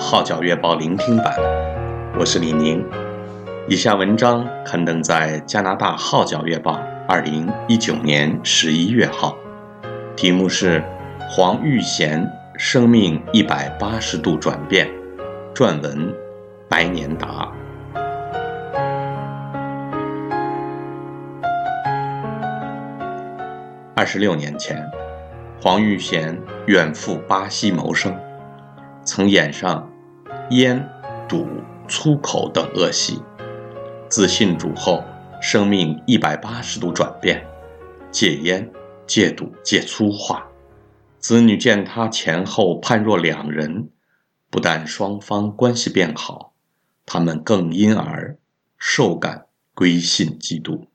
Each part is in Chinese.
《号角月报》聆听版，我是李宁。以下文章刊登在加拿大《号角月报》二零一九年十一月号，题目是《黄玉贤生命一百八十度转变》，撰文白年达。二十六年前，黄玉贤远赴巴西谋生。曾演上烟、赌、粗口等恶习，自信主后，生命一百八十度转变，戒烟、戒赌、戒粗话。子女见他前后判若两人，不但双方关系变好，他们更因而受感归信基督。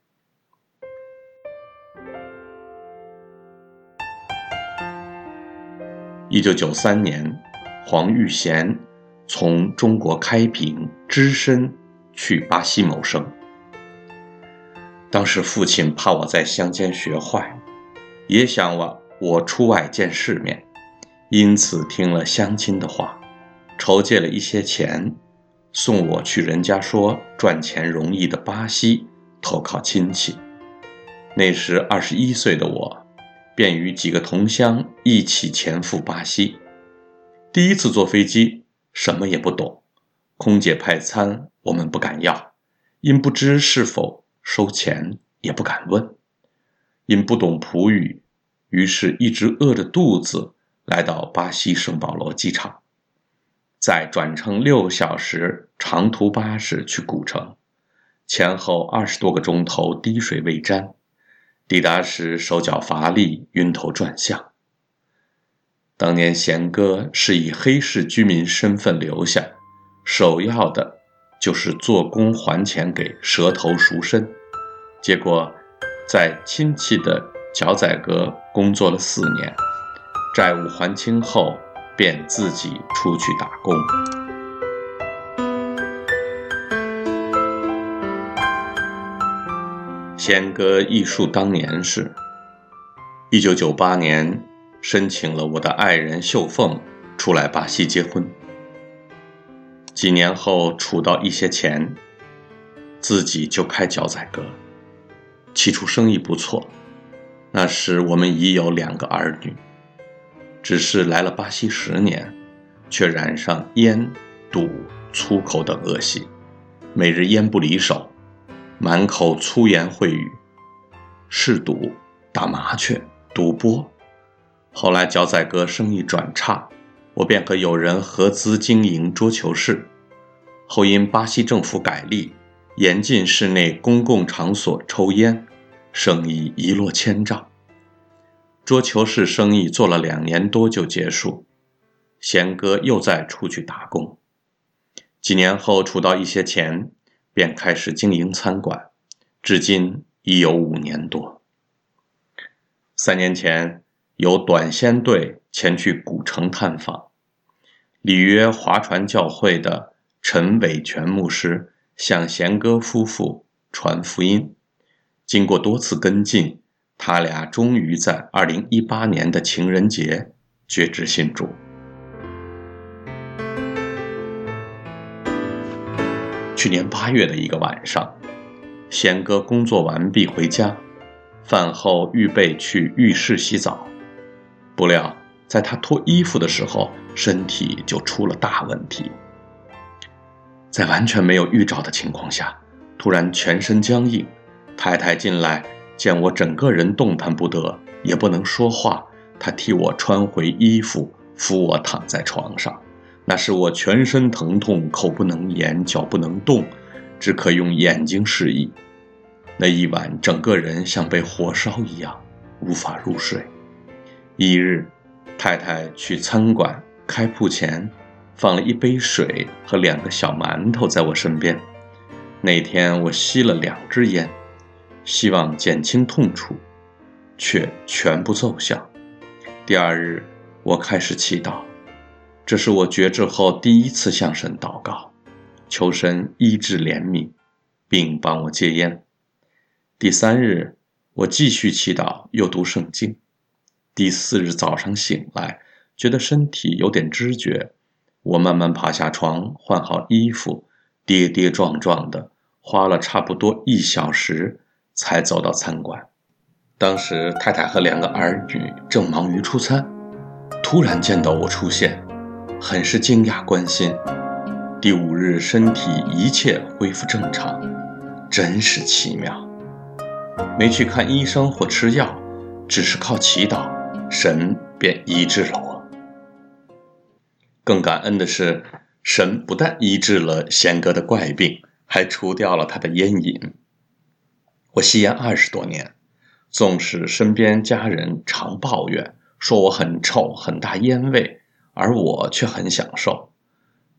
一九九三年。黄玉贤从中国开平只身去巴西谋生。当时父亲怕我在乡间学坏，也想我我出外见世面，因此听了乡亲的话，筹借了一些钱，送我去人家说赚钱容易的巴西投靠亲戚。那时二十一岁的我，便与几个同乡一起前赴巴西。第一次坐飞机，什么也不懂，空姐派餐我们不敢要，因不知是否收钱也不敢问，因不懂葡语，于是一直饿着肚子来到巴西圣保罗机场，再转乘六小时长途巴士去古城，前后二十多个钟头滴水未沾，抵达时手脚乏力，晕头转向。当年贤哥是以黑市居民身份留下，首要的就是做工还钱给蛇头赎身。结果，在亲戚的脚仔阁工作了四年，债务还清后，便自己出去打工。贤哥忆述当年是，一九九八年。申请了我的爱人秀凤出来巴西结婚。几年后储到一些钱，自己就开脚仔哥。起初生意不错，那时我们已有两个儿女。只是来了巴西十年，却染上烟、赌、粗口等恶习，每日烟不离手，满口粗言秽语，嗜赌、打麻雀、赌博。后来脚仔哥生意转差，我便和友人合资经营桌球室。后因巴西政府改例，严禁室内公共场所抽烟，生意一落千丈。桌球室生意做了两年多就结束，贤哥又再出去打工。几年后储到一些钱，便开始经营餐馆，至今已有五年多。三年前。由短宣队前去古城探访，里约划船教会的陈伟全牧师向贤哥夫妇传福音。经过多次跟进，他俩终于在二零一八年的情人节决志信主。去年八月的一个晚上，贤哥工作完毕回家，饭后预备去浴室洗澡。不料，在他脱衣服的时候，身体就出了大问题。在完全没有预兆的情况下，突然全身僵硬。太太进来见我整个人动弹不得，也不能说话，她替我穿回衣服，扶我躺在床上。那时我全身疼痛，口不能言，脚不能动，只可用眼睛示意。那一晚，整个人像被火烧一样，无法入睡。一日，太太去餐馆开铺前，放了一杯水和两个小馒头在我身边。那天我吸了两支烟，希望减轻痛楚，却全部奏效。第二日，我开始祈祷，这是我决志后第一次向神祷告，求神医治怜悯，并帮我戒烟。第三日，我继续祈祷，又读圣经。第四日早上醒来，觉得身体有点知觉，我慢慢爬下床，换好衣服，跌跌撞撞的，花了差不多一小时才走到餐馆。当时太太和两个儿女正忙于出餐，突然见到我出现，很是惊讶关心。第五日身体一切恢复正常，真是奇妙。没去看医生或吃药，只是靠祈祷，神便医治了我。更感恩的是，神不但医治了贤哥的怪病，还除掉了他的烟瘾。我吸烟二十多年。纵使身边家人常抱怨说我很臭、很大烟味，而我却很享受。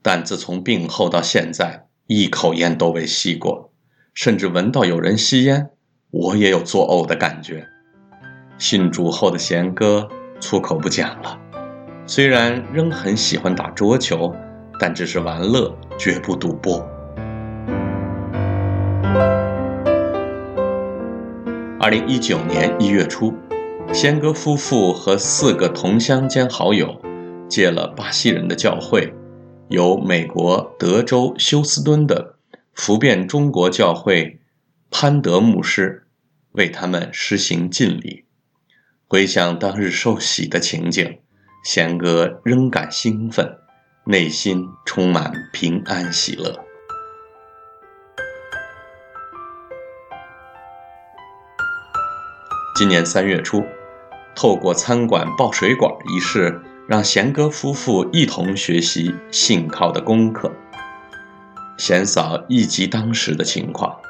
但自从病后到现在，一口烟都未吸过，甚至闻到有人吸烟，我也有作呕的感觉。信主后的贤哥粗口不讲了，虽然仍很喜欢打桌球，但只是玩乐，绝不赌博。二零一九年一月初，贤哥夫妇和四个同乡兼好友，借了巴西人的教会，由美国德州休斯敦的福遍中国教会潘德牧师为他们施行浸礼。回想当日受洗的情景，贤哥仍感兴奋，内心充满平安喜乐。今年三月初，透过餐馆爆水管一事，让贤哥夫妇一同学习信靠的功课。贤嫂忆及当时的情况，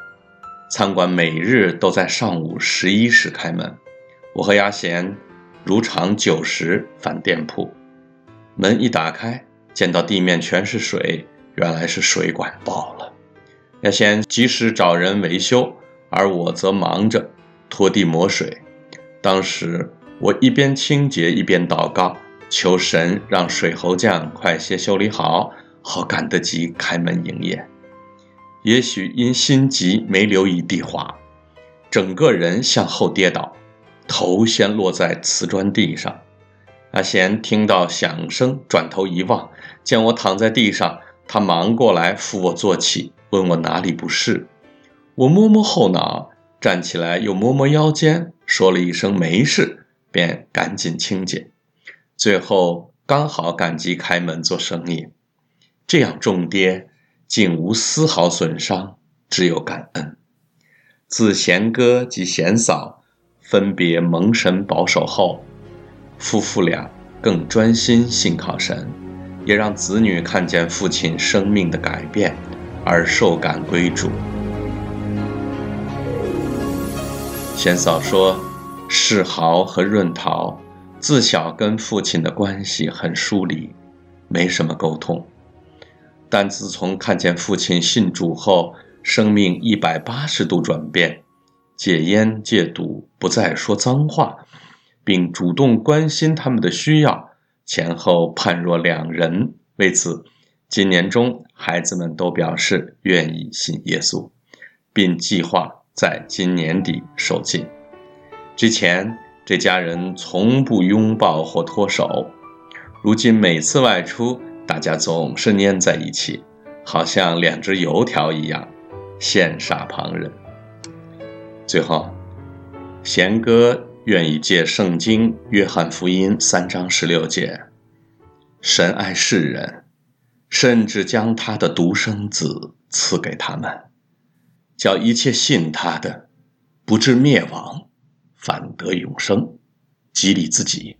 餐馆每日都在上午十一时开门，我和阿贤如常九时返店铺。门一打开，见到地面全是水，原来是水管爆了。阿贤及时找人维修，而我则忙着。拖地抹水，当时我一边清洁一边祷告，求神让水喉匠快些修理好，好赶得及开门营业。也许因心急没留意地滑，整个人向后跌倒，头先落在瓷砖地上。阿贤听到响声，转头一望，见我躺在地上，他忙过来扶我坐起，问我哪里不适。我摸摸后脑。站起来，又摸摸腰间，说了一声“没事”，便赶紧清洁。最后刚好赶集开门做生意，这样重跌竟无丝毫损伤，只有感恩。自贤哥及贤嫂分别蒙神保守后，夫妇俩更专心信靠神，也让子女看见父亲生命的改变，而受感归主。贤嫂说：“世豪和润桃自小跟父亲的关系很疏离，没什么沟通。但自从看见父亲信主后，生命一百八十度转变，戒烟戒赌，不再说脏话，并主动关心他们的需要，前后判若两人。为此，今年中孩子们都表示愿意信耶稣，并计划。”在今年底受浸。之前，这家人从不拥抱或脱手，如今每次外出，大家总是粘在一起，好像两只油条一样，羡煞旁人。最后，贤哥愿意借圣经《约翰福音》三章十六节：“神爱世人，甚至将他的独生子赐给他们。”叫一切信他的，不至灭亡，反得永生，激励自己，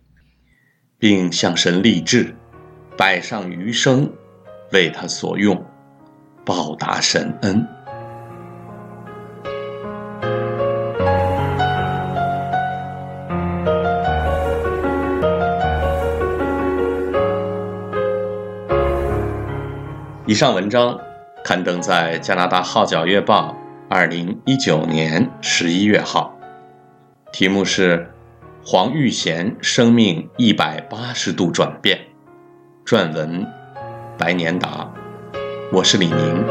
并向神立志，摆上余生，为他所用，报答神恩。以上文章刊登在加拿大《号角月报》。二零一九年十一月号，题目是《黄玉贤生命一百八十度转变》，撰文白年达，我是李宁，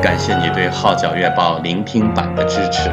感谢你对《号角月报》聆听版的支持。